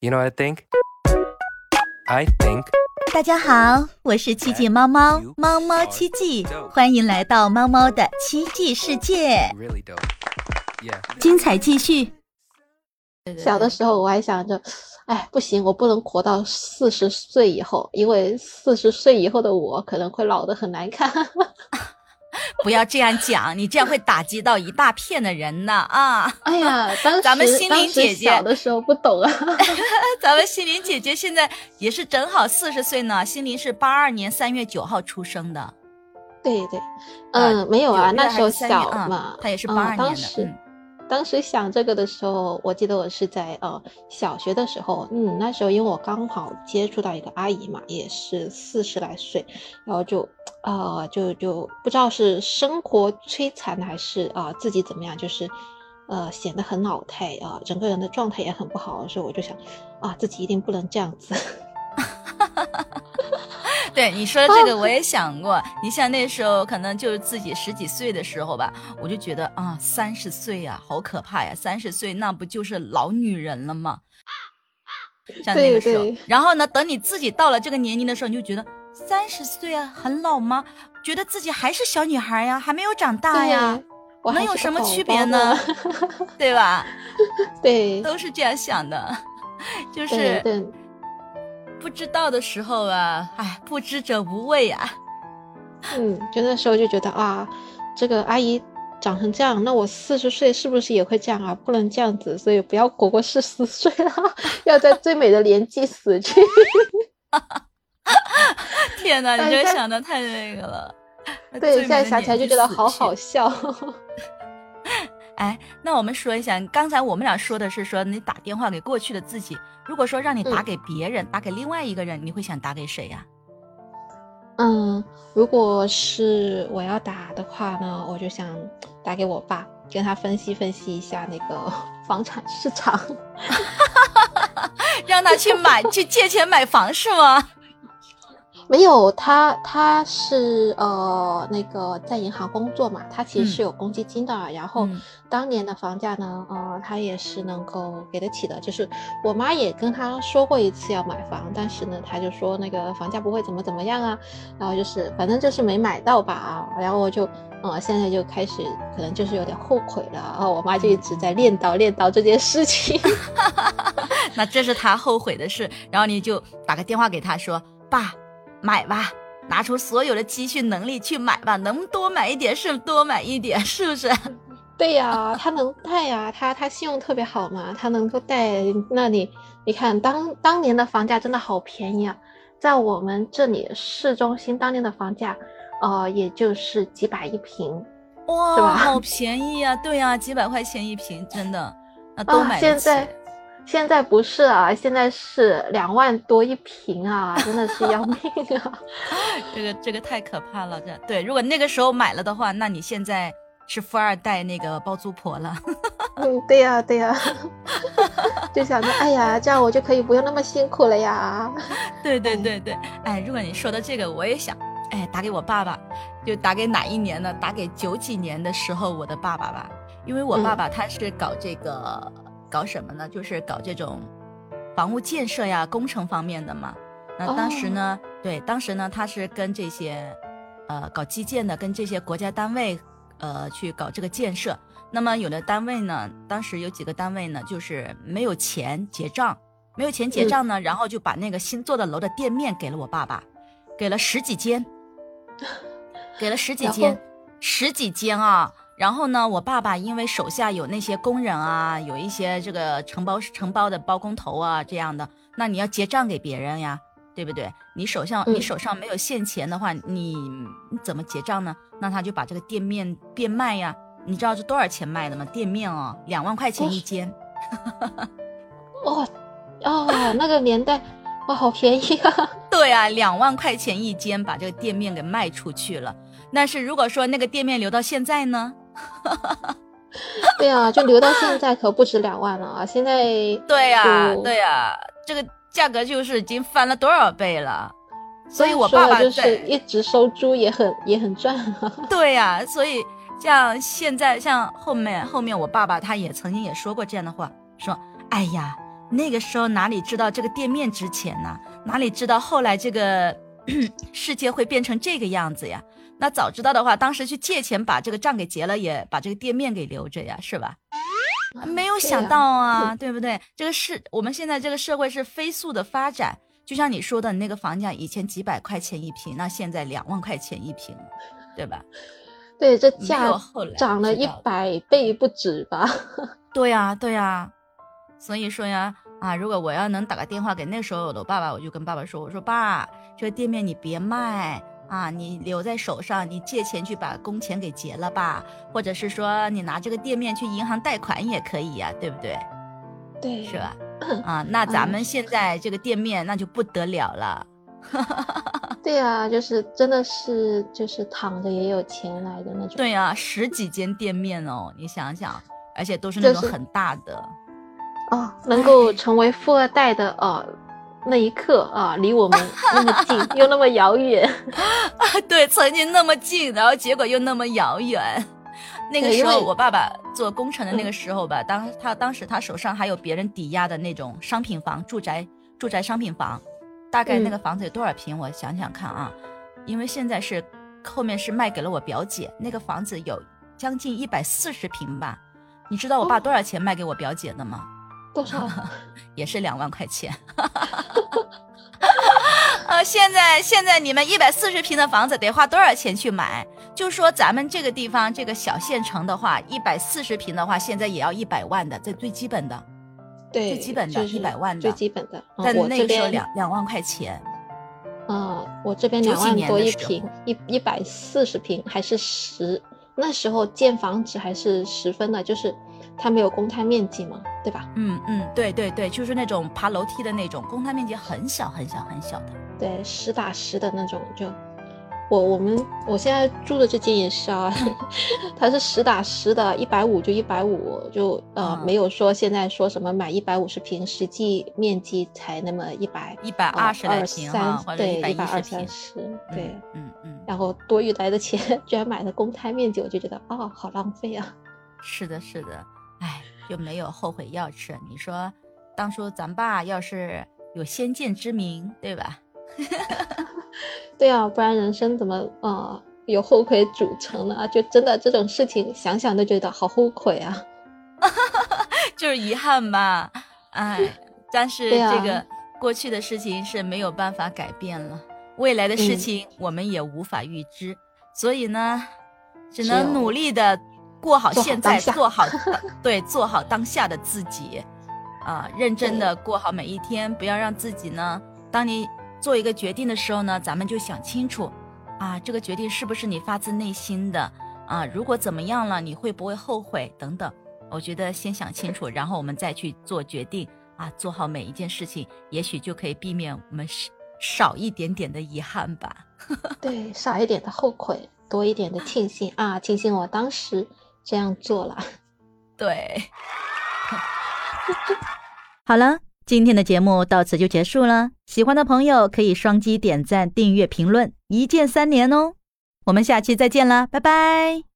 You know what I think? I think 大家好，我是奇迹猫猫，猫猫奇迹，欢迎来到猫猫的奇迹世界，really dope. Yeah. 精彩继续。小的时候我还想着，哎，不行，我不能活到四十岁以后，因为四十岁以后的我可能会老得很难看。不要这样讲，你这样会打击到一大片的人呢啊！哎呀，当时咱们心灵姐姐小的时候不懂啊。咱们心灵姐姐现在也是正好四十岁呢，心灵是八二年三月九号出生的，对对，嗯，没有啊，那时候小啊嘛，她也是八二年的当时、嗯当时想这个的时候，我记得我是在呃小学的时候，嗯，那时候因为我刚好接触到一个阿姨嘛，也是四十来岁，然后就呃就就不知道是生活摧残还是啊、自己怎么样，就是呃显得很老态啊、整个人的状态也很不好所以，我就想啊自己一定不能这样子。对你说的这个我也想过，你像那时候可能就是自己十几岁的时候吧，我就觉得啊，三十岁呀，好可怕呀！三十岁那不就是老女人了吗？像那个时候对对，然后呢，等你自己到了这个年龄的时候，你就觉得三十岁啊，很老吗？觉得自己还是小女孩呀，还没有长大呀，能有什么区别呢？对吧？对都是这样想的，就是。不知道的时候啊，哎，不知者无畏啊。嗯，就那时候就觉得啊，这个阿姨长成这样，那我四十岁是不是也会这样啊？不能这样子，所以不要活过四十岁了，要在最美的年纪死去。天哪，你这想的太那个了。对，现在想起来就觉得好好 笑。哎，那我们说一下，刚才我们俩说的是说你打电话给过去的自己，如果说让你打嗯给别人，打给另外一个人，你会想打给谁呀、嗯，如果是我要打的话呢，我就想打给我爸，跟他分析分析一下那个 房产市场。让他去买，去借钱买房是吗？没有，他他是呃那个在银行工作嘛，他其实是有公积金的。然后嗯当年的房价呢，呃，他也是能够给得起的。就是我妈也跟他说过一次要买房，但是呢，他就说那个房价不会怎么怎么样啊，然后就是反正就是没买到吧啊。然后我就呃现在就开始可能就是有点后悔了。然后我妈就一直在念叨念叨这件事情。那这是他后悔的事，然后你就打个电话给他说：“爸，买吧，拿出所有的积蓄能力去买吧，能多买一点是多买一点，是不是？” 对呀、他能贷呀、他他信用特别好嘛，他能够贷。那你你看当当年的房价真的好便宜啊，在我们这里市中心当年的房价，呃，也就是几百一平哇，好便宜啊！对呀、几百块钱一平，真的，那 都啊。买得起。现在现在不是啊，现在是两万多一平啊，真的是要命啊！这个这个太可怕了，这对。如果那个时候买了的话，那你现在是富二代那个包租婆了。嗯，对呀、对呀、就想着，哎呀，这样我就可以不用那么辛苦了呀。对对对对，哎，如果你说到这个，我也想，哎，打给我爸爸，就打给哪一年呢？打给九几年的时候我的爸爸吧，因为我爸爸他是搞这个、搞什么呢？就是搞这种房屋建设呀、工程方面的嘛。那当时呢，对，当时呢，他是跟这些呃搞基建的，跟这些国家单位呃去搞这个建设。那么有的单位呢，当时有几个单位呢，就是没有钱结账，没有钱结账呢，然后就把那个新做的楼的店面给了我爸爸，给了十几间，给了十几间，十几间啊。然后呢，我爸爸因为手下有那些工人啊，有一些这个承包承包的包工头啊这样的，那你要结账给别人呀，对不对？你手上、你嗯手上没有现钱的话，你你怎么结账呢？那他就把这个店面变卖呀。你知道是多少钱卖的吗？店面哦，两万块钱一间。哦哦，那个年代，哇，好便宜啊！对啊，两万块钱一间，把这个店面给卖出去了。但是如果说那个店面留到现在呢？对啊，就留到现在可不止两万了啊！现在 对呀、就对呀、这个价格就是已经翻了多少倍了。所以我爸爸就是一直收租也很也很赚啊。对呀、所以像现在像后面后面我爸爸他也曾经也说过这样的话，说：“哎呀，那个时候哪里知道这个店面值钱呢？哪里知道后来这个 世界会变成这个样子呀？那早知道的话，当时去借钱把这个账给结了，也把这个店面给留着呀，是吧？没有想到啊，对不对？这个是我们现在这个社会是飞速的发展，就像你说的，那个房价以前几百块钱一平，那现在两万块钱一平，对吧？对，这价涨了一百倍不止吧？对呀，对呀。所以说呀，啊，如果我要能打个电话给那时候的爸爸，我就跟爸爸说，我说爸，这个店面你别卖。啊，你留在手上，你借钱去把工钱给结了吧，或者是说你拿这个店面去银行贷款也可以呀，对不对？对，是吧？啊，那咱们现在这个店面那就不得了了。对呀，就是真的是就是躺着也有钱来的那种。对呀，十几间店面哦，你想想，而且都是那种很大的。哦，能够成为富二代的哦。那一刻啊，离我们 那么近又那么遥远啊！对，曾经那么近，然后结果又那么遥远。那个时候，我爸爸做工程的那个时候吧，当他当时他手上还有别人抵押的那种商品房、住宅、住宅商品房，大概那个房子有多少平？我想想看啊，因为现在是后面是卖给了我表姐，那个房子有将近一百四十平吧。你知道我爸多少钱卖给我表姐的吗？多少？也是两万块钱。呃，现在现在你们一百四十平的房子得花多少钱去买？就说咱们这个地方这个小县城的话，一百四十平的话，现在也要一百万的，这最基本的，对，最基本的一百万的，最基本的。但那个时候两两万块钱。嗯，我这边两万多一平，一一百四十平还是十，那时候建房子还是十分的，就是。它没有公摊面积嘛，对吧？嗯嗯，对对对，就是那种爬楼梯的那种，公摊面积很小很小很小的。对，实打实的那种。就我我们我现在住的这间也是啊，它是实打实的，一百五就一百五，就呃没有说现在说什么买一百五十平，实际面积才那么一百一百二十来平哈，对，一百二三十，对，嗯嗯。然后多余来的钱 居然买了公摊面积，我就觉得啊，好浪费啊。是的，是的。哎，就没有后悔药吃。你说，当初咱爸要是有先见之明，对吧？对啊，不然人生怎么啊有后悔组成呢？就真的这种事情想想都觉得好后悔啊，就是遗憾吧。哎，但是这个过去的事情是没有办法改变了，未来的事情我们也无法预知，所以呢，只能努力的。过好现在，做好 对，做好当下的自己，啊，认真的过好每一天，不要让自己呢。当你做一个决定的时候呢，咱们就想清楚，啊，这个决定是不是你发自内心的啊？如果怎么样了，你会不会后悔等等？我觉得先想清楚，然后我们再去做决定啊，做好每一件事情，也许就可以避免我们少少一点点的遗憾吧。对，少一点的后悔，多一点的庆幸啊，庆幸我当时。这样做了，对。好了，今天的节目到此就结束了。喜欢的朋友可以双击点赞、订阅、评论，一键三连哦。我们下期再见了，拜拜。